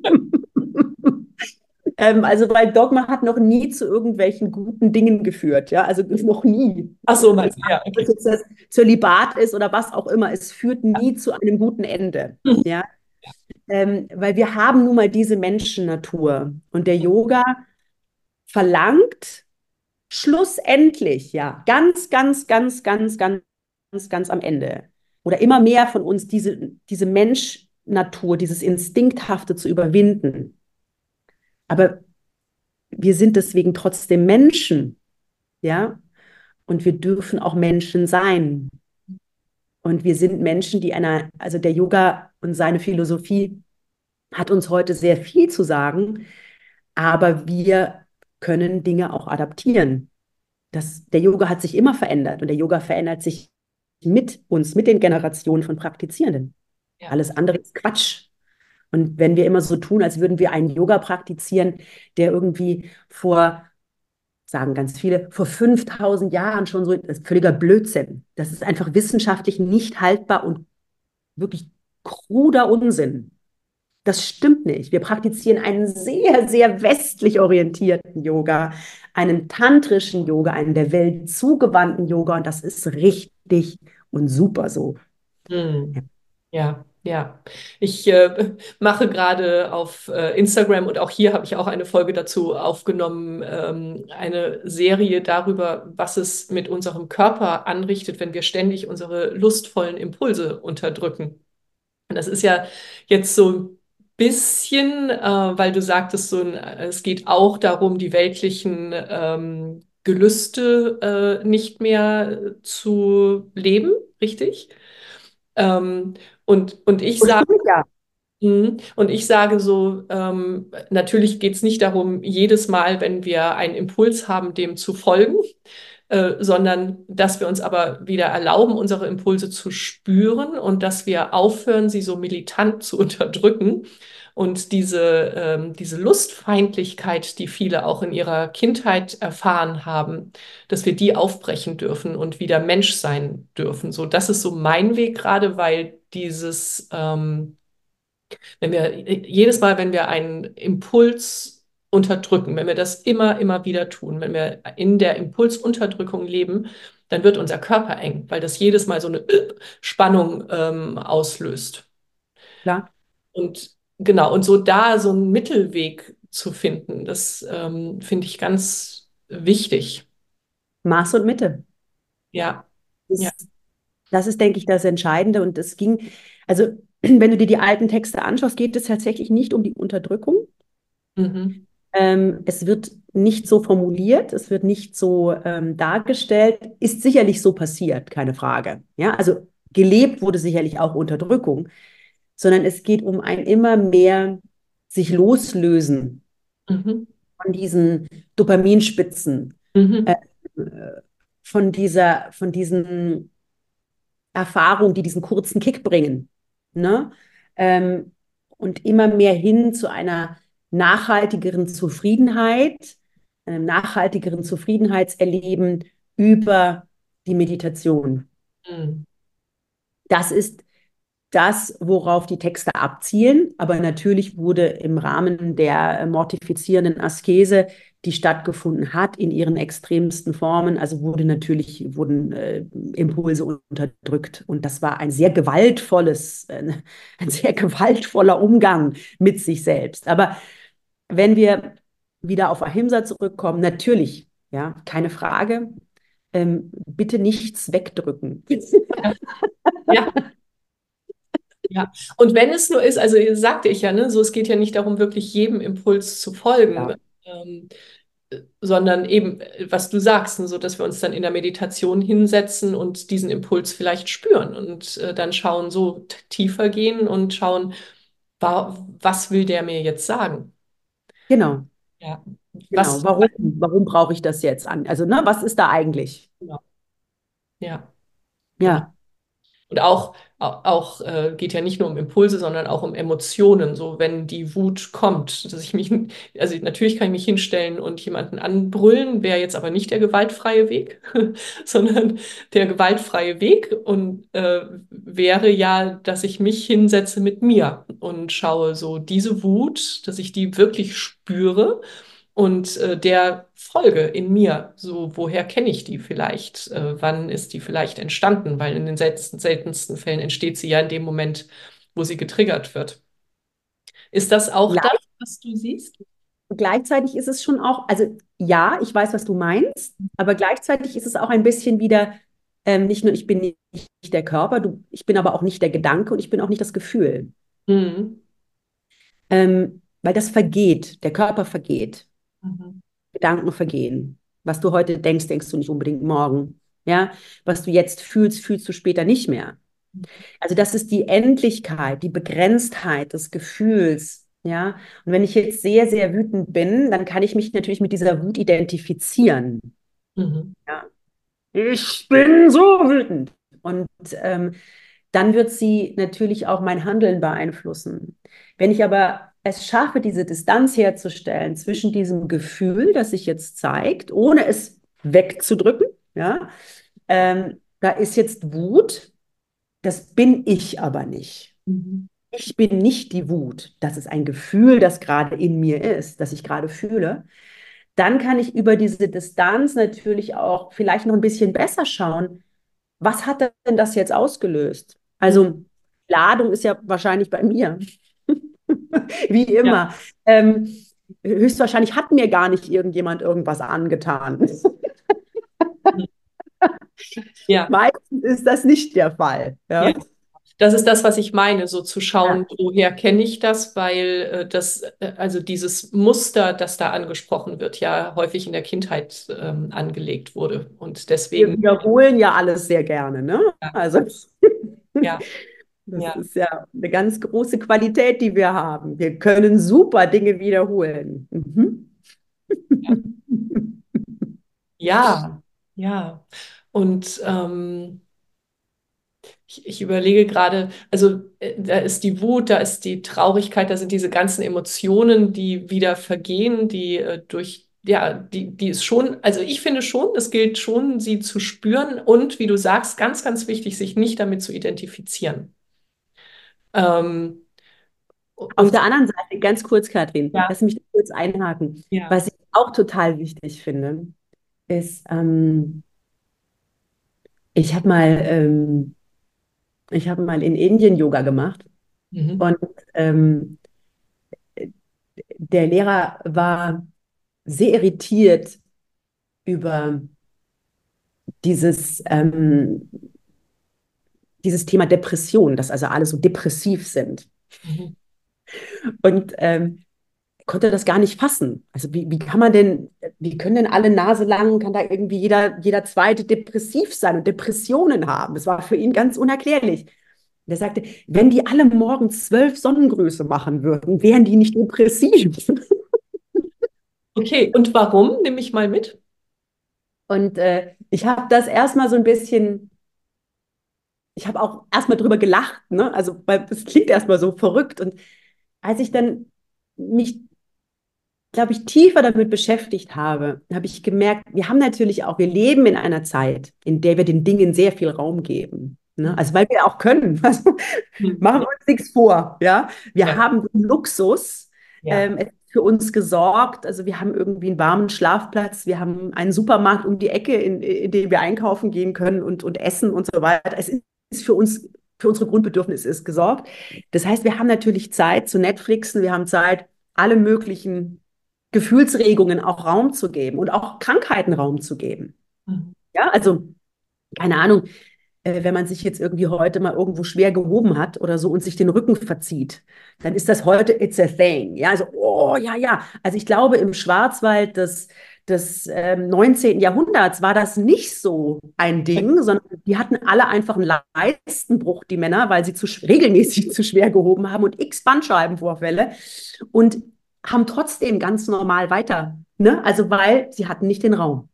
ähm, also, weil Dogma hat noch nie zu irgendwelchen guten Dingen geführt. Ja, also noch nie. Ach so, meinst du, ja. Okay. Ob das Zölibat ist oder was auch immer, es führt nie ja. zu einem guten Ende. Mhm. Ja. Ähm, weil wir haben nun mal diese Menschennatur. Und der Yoga verlangt schlussendlich, ja, ganz, ganz, ganz, ganz, ganz, ganz am Ende oder immer mehr von uns diese, diese Menschnatur, dieses Instinkthafte zu überwinden. Aber wir sind deswegen trotzdem Menschen, ja, und wir dürfen auch Menschen sein. Und wir sind Menschen, die einer, also der Yoga und seine Philosophie hat uns heute sehr viel zu sagen, aber wir können Dinge auch adaptieren. Das, der Yoga hat sich immer verändert und der Yoga verändert sich mit uns, mit den Generationen von Praktizierenden. Ja. Alles andere ist Quatsch. Und wenn wir immer so tun, als würden wir einen Yoga praktizieren, der irgendwie vor, sagen ganz viele, vor 5000 Jahren schon so, das ist völliger Blödsinn. Das ist einfach wissenschaftlich nicht haltbar und wirklich kruder Unsinn. Das stimmt nicht. Wir praktizieren einen sehr, sehr westlich orientierten Yoga, einen tantrischen Yoga, einen der Welt zugewandten Yoga und das ist richtig und super so. Hm. Ja. Ja, ich äh, mache gerade auf äh, Instagram und auch hier habe ich auch eine Folge dazu aufgenommen, ähm, eine Serie darüber, was es mit unserem Körper anrichtet, wenn wir ständig unsere lustvollen Impulse unterdrücken. Und das ist ja jetzt so bisschen, äh, weil du sagtest, so, es geht auch darum, die weltlichen ähm, Gelüste äh, nicht mehr zu leben, richtig? Ähm, und, und ich sage, ja. Mhm. Und ich sage so, ähm, natürlich geht es nicht darum, jedes Mal, wenn wir einen Impuls haben, dem zu folgen, äh, sondern dass wir uns aber wieder erlauben, unsere Impulse zu spüren und dass wir aufhören, sie so militant zu unterdrücken und diese, ähm, diese Lustfeindlichkeit, die viele auch in ihrer Kindheit erfahren haben, dass wir die aufbrechen dürfen und wieder Mensch sein dürfen. So, das ist so mein Weg gerade, weil dieses, ähm, wenn wir jedes Mal, wenn wir einen Impuls unterdrücken, wenn wir das immer, immer wieder tun, wenn wir in der Impulsunterdrückung leben, dann wird unser Körper eng, weil das jedes Mal so eine Spannung ähm, auslöst. Klar. Und genau, und so da so einen Mittelweg zu finden, das ähm, finde ich ganz wichtig. Maß und Mitte. Ja. Das, ja. das ist, denke ich, das Entscheidende. Und es ging, also wenn du dir die alten Texte anschaust, geht es tatsächlich nicht um die Unterdrückung, mhm. Ähm, es wird nicht so formuliert, es wird nicht so ähm, dargestellt, ist sicherlich so passiert, keine Frage. Ja, also gelebt wurde sicherlich auch Unterdrückung, sondern es geht um ein immer mehr sich loslösen mhm. von diesen Dopaminspitzen, mhm. äh, von dieser, von diesen Erfahrungen, die diesen kurzen Kick bringen. Ne? Ähm, und immer mehr hin zu einer nachhaltigeren Zufriedenheit, einem nachhaltigeren Zufriedenheitserleben über die Meditation. Mhm. Das ist das, worauf die Texte abzielen. Aber natürlich wurde im Rahmen der mortifizierenden Askese, die stattgefunden hat, in ihren extremsten Formen, also wurde natürlich, wurden äh, Impulse unterdrückt. Und das war ein sehr gewaltvolles, äh, ein sehr gewaltvoller Umgang mit sich selbst. Aber wenn wir wieder auf Ahimsa zurückkommen, natürlich, ja, keine Frage, ähm, bitte nichts wegdrücken. Ja. ja. Ja, und wenn es nur ist, also sagte ich ja, ne, so es geht ja nicht darum, wirklich jedem Impuls zu folgen, ja. ähm, sondern eben, was du sagst, ne, so dass wir uns dann in der Meditation hinsetzen und diesen Impuls vielleicht spüren und äh, dann schauen, so tiefer gehen und schauen, was will der mir jetzt sagen? Genau. Ja. Genau. Was, warum, warum brauche ich das jetzt an? Also, ne, was ist da eigentlich? Genau. Ja. Ja. Und auch, auch äh, geht ja nicht nur um Impulse, sondern auch um Emotionen. So, wenn die Wut kommt, dass ich mich, also natürlich kann ich mich hinstellen und jemanden anbrüllen, wäre jetzt aber nicht der gewaltfreie Weg, sondern der gewaltfreie Weg und äh, wäre ja, dass ich mich hinsetze mit mir und schaue so diese Wut, dass ich die wirklich spüre und äh, der Folge in mir. So, woher kenne ich die vielleicht? Äh, wann ist die vielleicht entstanden? Weil in den seltensten, seltensten Fällen entsteht sie ja in dem Moment, wo sie getriggert wird. Ist das auch Gleich das, was du siehst? Gleichzeitig ist es schon auch, also ja, ich weiß, was du meinst, aber gleichzeitig ist es auch ein bisschen wieder, ähm, nicht nur ich bin nicht der Körper, du, ich bin aber auch nicht der Gedanke und ich bin auch nicht das Gefühl. Mhm. Ähm, weil das vergeht, der Körper vergeht. Mhm. Gedanken vergehen. Was du heute denkst, denkst du nicht unbedingt morgen. Ja, was du jetzt fühlst, fühlst du später nicht mehr. Mhm. Also das ist die Endlichkeit, die Begrenztheit des Gefühls. Ja, und wenn ich jetzt sehr, sehr wütend bin, dann kann ich mich natürlich mit dieser Wut identifizieren. Mhm. Ja. Ich bin so wütend. Und ähm, dann wird sie natürlich auch mein Handeln beeinflussen. Wenn ich aber es schaffe, diese Distanz herzustellen zwischen diesem Gefühl, das sich jetzt zeigt, ohne es wegzudrücken, ja, ähm, da ist jetzt Wut, das bin ich aber nicht. Mhm. Ich bin nicht die Wut. Das ist ein Gefühl, das gerade in mir ist, das ich gerade fühle. Dann kann ich über diese Distanz natürlich auch vielleicht noch ein bisschen besser schauen, was hat denn das jetzt ausgelöst? Also Ladung ist ja wahrscheinlich bei mir. Wie immer. Ja. Ähm, höchstwahrscheinlich hat mir gar nicht irgendjemand irgendwas angetan. ja. Meistens ist das nicht der Fall. Ja. ja. Das ist das, was ich meine, so zu schauen, ja. woher kenne ich das, weil äh, das, äh, also dieses Muster, das da angesprochen wird, ja häufig in der Kindheit ähm, angelegt wurde. Und deswegen. Wir wiederholen ja alles sehr gerne, ne? Also. ja. Das ja. ist ja eine ganz große Qualität, die wir haben. Wir können super Dinge wiederholen. Mhm. Ja. ja, Und ähm, ich, ich, überlege gerade, also äh, da ist die Wut, da ist die Traurigkeit, da sind diese ganzen Emotionen, die wieder vergehen, die äh, durch ja, die, die ist schon, also ich finde schon, es gilt schon, sie zu spüren und, wie du sagst, ganz, ganz wichtig, sich nicht damit zu identifizieren. Ähm, Auf der anderen Seite, ganz kurz, Katrin, ja. lass mich kurz einhaken. Ja. Was ich auch total wichtig finde, ist, ähm, ich habe mal, ähm, ich habe mal in Indien Yoga gemacht mhm. und ähm, der Lehrer war sehr irritiert über dieses, ähm, dieses Thema Depression, dass also alle so depressiv sind. Mhm. Und ähm, konnte das gar nicht fassen. Also wie, wie kann man denn, wie können denn alle Nase lang, kann da irgendwie jeder, jeder zweite depressiv sein und Depressionen haben? Das war für ihn ganz unerklärlich. Er sagte, wenn die alle morgen zwölf Sonnengröße machen würden, wären die nicht depressiv. Okay, und warum? Nimm mich mal mit. Und äh, ich habe das erstmal so ein bisschen ich habe auch erstmal drüber gelacht, ne? Also, weil es klingt erstmal so verrückt. Und als ich dann mich, glaube ich, tiefer damit beschäftigt habe, habe ich gemerkt, wir haben natürlich auch, wir leben in einer Zeit, in der wir den Dingen sehr viel Raum geben. Ne? Also, weil wir auch können. Also, mhm. machen wir uns nichts vor. Ja? Wir ja. haben Luxus. Ja. Ähm, es für uns gesorgt. Also wir haben irgendwie einen warmen Schlafplatz, wir haben einen Supermarkt um die Ecke, in, in dem wir einkaufen gehen können und, und essen und so weiter. Es ist ist für uns, für unsere Grundbedürfnisse ist gesorgt. Das heißt, wir haben natürlich Zeit zu Netflixen, wir haben Zeit, alle möglichen Gefühlsregungen auch Raum zu geben und auch Krankheiten Raum zu geben. Mhm. Ja, also keine Ahnung, äh, wenn man sich jetzt irgendwie heute mal irgendwo schwer gehoben hat oder so und sich den Rücken verzieht, dann ist das heute it's a thing. Ja, also oh ja, ja. Also ich glaube im Schwarzwald, dass des äh, 19. Jahrhunderts war das nicht so ein Ding, sondern die hatten alle einfach einen Leistenbruch, die Männer, weil sie zu, regelmäßig zu schwer gehoben haben und x Bandscheibenvorfälle und haben trotzdem ganz normal weiter. Ne? Also weil sie hatten nicht den Raum.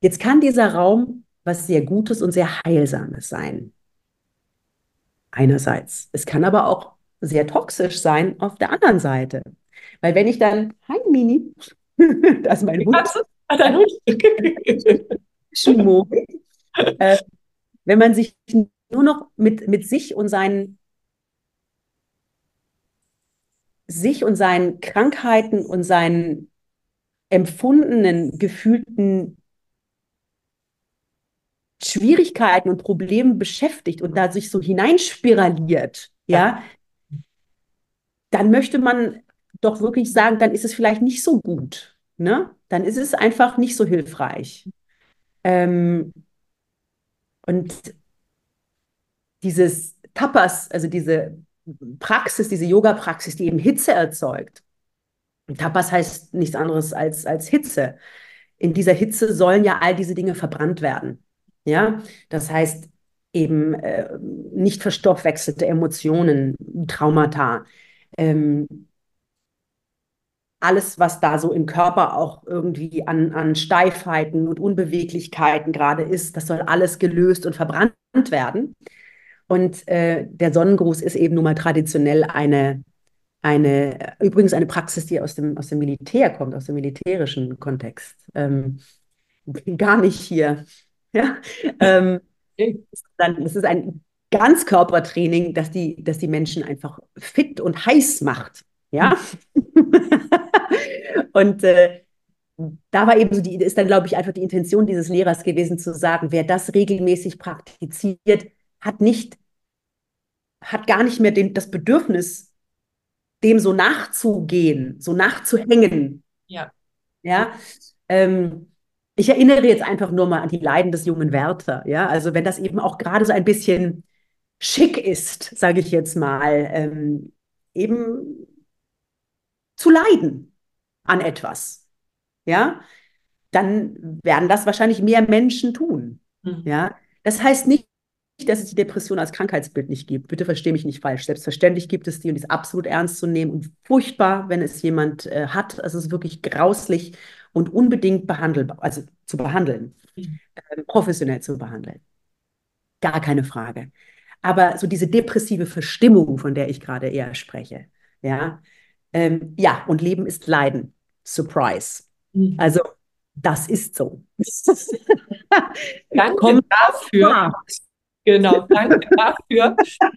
Jetzt kann dieser Raum was sehr Gutes und sehr Heilsames sein. einerseits. Es kann aber auch sehr toxisch sein auf der anderen Seite. Weil wenn ich dann, hi Mini, das ist mein Hund, Schmuck, äh, wenn man sich nur noch mit, mit sich und seinen sich und seinen Krankheiten und seinen empfundenen, gefühlten Schwierigkeiten und Problemen beschäftigt und da sich so hineinspiraliert, ja, dann möchte man doch wirklich sagen, dann ist es vielleicht nicht so gut. Ne? Dann ist es einfach nicht so hilfreich. Ähm, und dieses Tapas, also diese Praxis, diese Yoga-Praxis, die eben Hitze erzeugt. Tapas heißt nichts anderes als, als Hitze. In dieser Hitze sollen ja all diese Dinge verbrannt werden. Ja, das heißt eben äh, nicht verstoffwechselte Emotionen, Traumata, ähm, alles, was da so im Körper auch irgendwie an, an Steifheiten und Unbeweglichkeiten gerade ist, das soll alles gelöst und verbrannt werden. Und äh, der Sonnengruß ist eben nun mal traditionell eine, eine, übrigens eine Praxis, die aus dem, aus dem Militär kommt, aus dem militärischen Kontext. Ähm, gar nicht hier. Ja? Ähm, dann, das ist ein Ganzkörpertraining, das die, das die Menschen einfach fit und heiß macht. Ja. und äh, da war eben so die, ist dann, glaube ich, einfach die Intention dieses Lehrers gewesen, zu sagen, wer das regelmäßig praktiziert, hat nicht, hat gar nicht mehr den, das Bedürfnis, dem so nachzugehen, so nachzuhängen. Ja. Ja. Ähm, ich erinnere jetzt einfach nur mal an die Leiden des jungen Werther. Ja, also wenn das eben auch gerade so ein bisschen schick ist, sage ich jetzt mal, ähm, eben zu leiden an etwas, ja, dann werden das wahrscheinlich mehr Menschen tun. Mhm. Ja, das heißt nicht, dass es die Depression als Krankheitsbild nicht gibt. Bitte verstehe mich nicht falsch. Selbstverständlich gibt es die und die ist absolut ernst zu nehmen und furchtbar, wenn es jemand äh, hat. Es ist wirklich grauslich und unbedingt behandelbar, also zu behandeln, mhm. äh, professionell zu behandeln. Gar keine Frage. Aber so diese depressive Verstimmung, von der ich gerade eher spreche, ja, ähm, ja, und Leben ist Leiden. Surprise. Mhm. Also, das ist so. Danke dafür. Genau, danke dafür,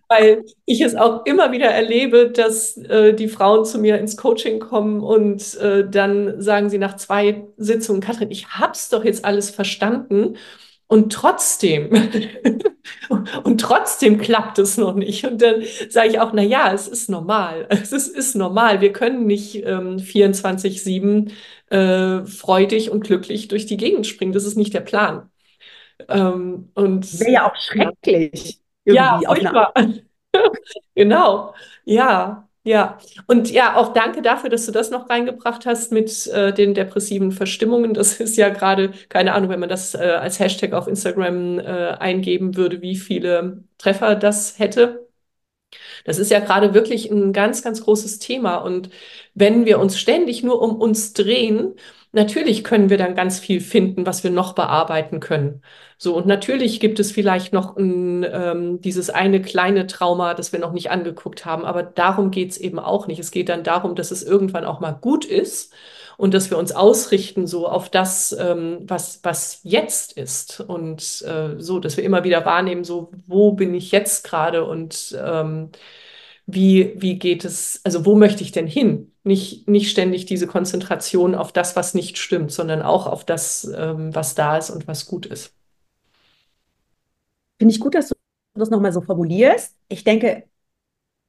weil ich es auch immer wieder erlebe, dass äh, die Frauen zu mir ins Coaching kommen und äh, dann sagen sie nach zwei Sitzungen, Katrin, ich hab's doch jetzt alles verstanden und trotzdem, und trotzdem klappt es noch nicht. Und dann sage ich auch, na ja, es ist normal. Es ist, ist normal. Wir können nicht ähm, 24-7 äh, freudig und glücklich durch die Gegend springen. Das ist nicht der Plan. Ähm, und wäre ja auch schrecklich. Ja, furchtbar. genau. Ja, ja. Und ja, auch danke dafür, dass du das noch reingebracht hast mit äh, den depressiven Verstimmungen. Das ist ja gerade, keine Ahnung, wenn man das äh, als Hashtag auf Instagram äh, eingeben würde, wie viele Treffer das hätte. Das ist ja gerade wirklich ein ganz, ganz großes Thema. Und wenn wir uns ständig nur um uns drehen, natürlich können wir dann ganz viel finden, was wir noch bearbeiten können. So, und natürlich gibt es vielleicht noch ein, ähm, dieses eine kleine Trauma, das wir noch nicht angeguckt haben, aber darum geht es eben auch nicht. Es geht dann darum, dass es irgendwann auch mal gut ist und dass wir uns ausrichten so auf das, ähm, was, was jetzt ist. Und äh, so, dass wir immer wieder wahrnehmen, so, wo bin ich jetzt gerade und ähm, wie, wie geht es, also wo möchte ich denn hin? Nicht, nicht ständig diese Konzentration auf das, was nicht stimmt, sondern auch auf das, ähm, was da ist und was gut ist. Finde ich gut, dass du das nochmal so formulierst. Ich denke,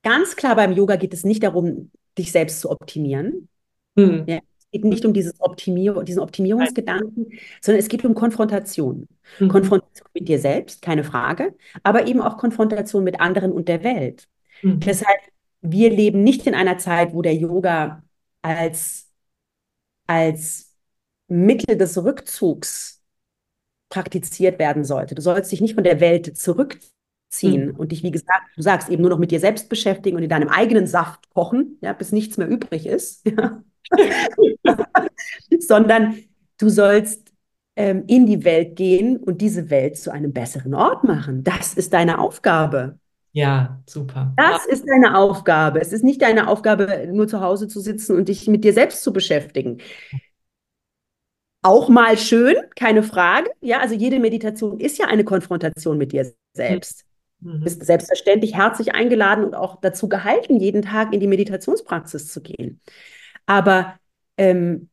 ganz klar beim Yoga geht es nicht darum, dich selbst zu optimieren. Hm. Ja, es geht nicht um dieses Optimier diesen Optimierungsgedanken, sondern es geht um Konfrontation. Mhm. Konfrontation mit dir selbst, keine Frage, aber eben auch Konfrontation mit anderen und der Welt. Mhm. Deshalb, wir leben nicht in einer Zeit, wo der Yoga als, als Mittel des Rückzugs praktiziert werden sollte. Du sollst dich nicht von der Welt zurückziehen mhm. und dich, wie gesagt, du sagst, eben nur noch mit dir selbst beschäftigen und in deinem eigenen Saft kochen, ja, bis nichts mehr übrig ist, ja. sondern du sollst ähm, in die Welt gehen und diese Welt zu einem besseren Ort machen. Das ist deine Aufgabe. Ja, super. Das ist deine Aufgabe. Es ist nicht deine Aufgabe, nur zu Hause zu sitzen und dich mit dir selbst zu beschäftigen. Auch mal schön, keine Frage. Ja, also jede Meditation ist ja eine Konfrontation mit dir selbst. Mhm. Du bist selbstverständlich herzlich eingeladen und auch dazu gehalten, jeden Tag in die Meditationspraxis zu gehen. Aber ähm,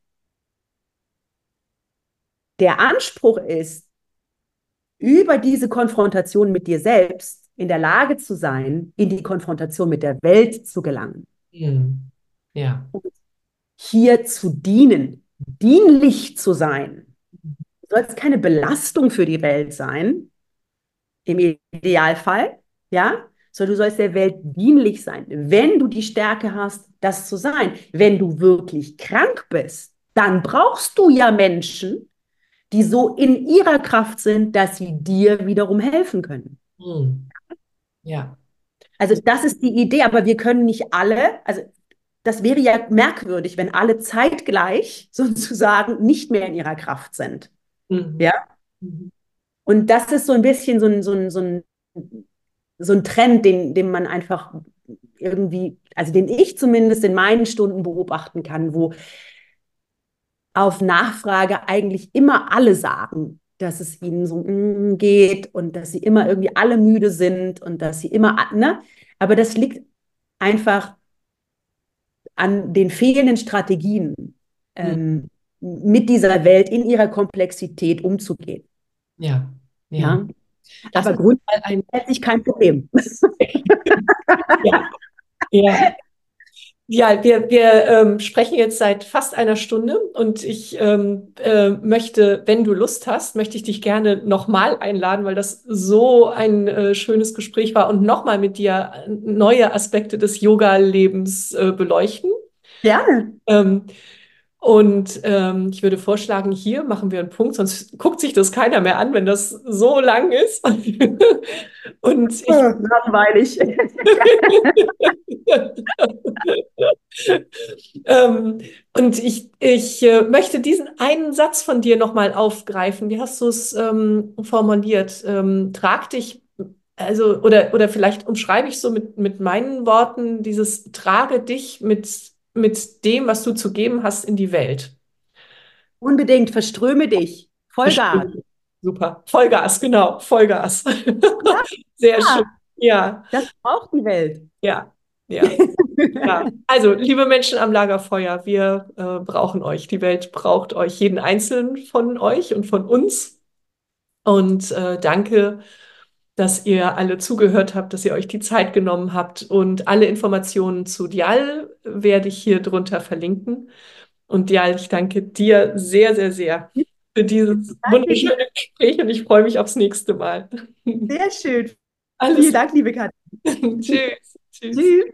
der Anspruch ist, über diese Konfrontation mit dir selbst in der Lage zu sein, in die Konfrontation mit der Welt zu gelangen. Mhm. Ja. Und hier zu dienen, dienlich zu sein. Du sollst keine Belastung für die Welt sein, im Idealfall, ja, sondern du sollst der Welt dienlich sein. Wenn du die Stärke hast, das zu sein, wenn du wirklich krank bist, dann brauchst du ja Menschen, die so in ihrer Kraft sind, dass sie dir wiederum helfen können. Hm. Ja. Also das ist die Idee, aber wir können nicht alle, also das wäre ja merkwürdig, wenn alle zeitgleich sozusagen nicht mehr in ihrer Kraft sind. Mhm. Ja. Mhm. Und das ist so ein bisschen so ein, so ein, so ein, so ein Trend, den, den man einfach irgendwie, also den ich zumindest in meinen Stunden beobachten kann, wo auf Nachfrage eigentlich immer alle sagen, dass es ihnen so mm, geht und dass sie immer irgendwie alle müde sind und dass sie immer, ne? Aber das liegt einfach an den fehlenden Strategien, mhm. ähm, mit dieser Welt in ihrer Komplexität umzugehen. Ja. Ja. ja. Das Aber grundsätzlich kein Problem. ja. ja. Ja, wir, wir ähm, sprechen jetzt seit fast einer Stunde und ich ähm, äh, möchte, wenn du Lust hast, möchte ich dich gerne nochmal einladen, weil das so ein äh, schönes Gespräch war und nochmal mit dir neue Aspekte des Yoga-Lebens äh, beleuchten. Gerne. Ähm, und ähm, ich würde vorschlagen, hier machen wir einen Punkt, sonst guckt sich das keiner mehr an, wenn das so lang ist. und ich, langweilig. ähm, und ich, ich äh, möchte diesen einen Satz von dir nochmal aufgreifen. Wie hast du es ähm, formuliert? Ähm, trag dich, also, oder, oder vielleicht umschreibe ich so mit, mit meinen Worten dieses trage dich mit mit dem, was du zu geben hast, in die Welt. Unbedingt, verströme dich. Vollgas. Super. Vollgas, genau. Vollgas. Ja, Sehr ja. schön. Ja. Das braucht die Welt. Ja. Ja. ja. Also, liebe Menschen am Lagerfeuer, wir äh, brauchen euch. Die Welt braucht euch, jeden einzelnen von euch und von uns. Und äh, danke dass ihr alle zugehört habt, dass ihr euch die Zeit genommen habt. Und alle Informationen zu Dial werde ich hier drunter verlinken. Und Dial, ich danke dir sehr, sehr, sehr für dieses wunderschöne Gespräch und ich freue mich aufs nächste Mal. Sehr schön. Alles Vielen Dank, liebe Katrin. Tschüss. Tschüss. Tschüss.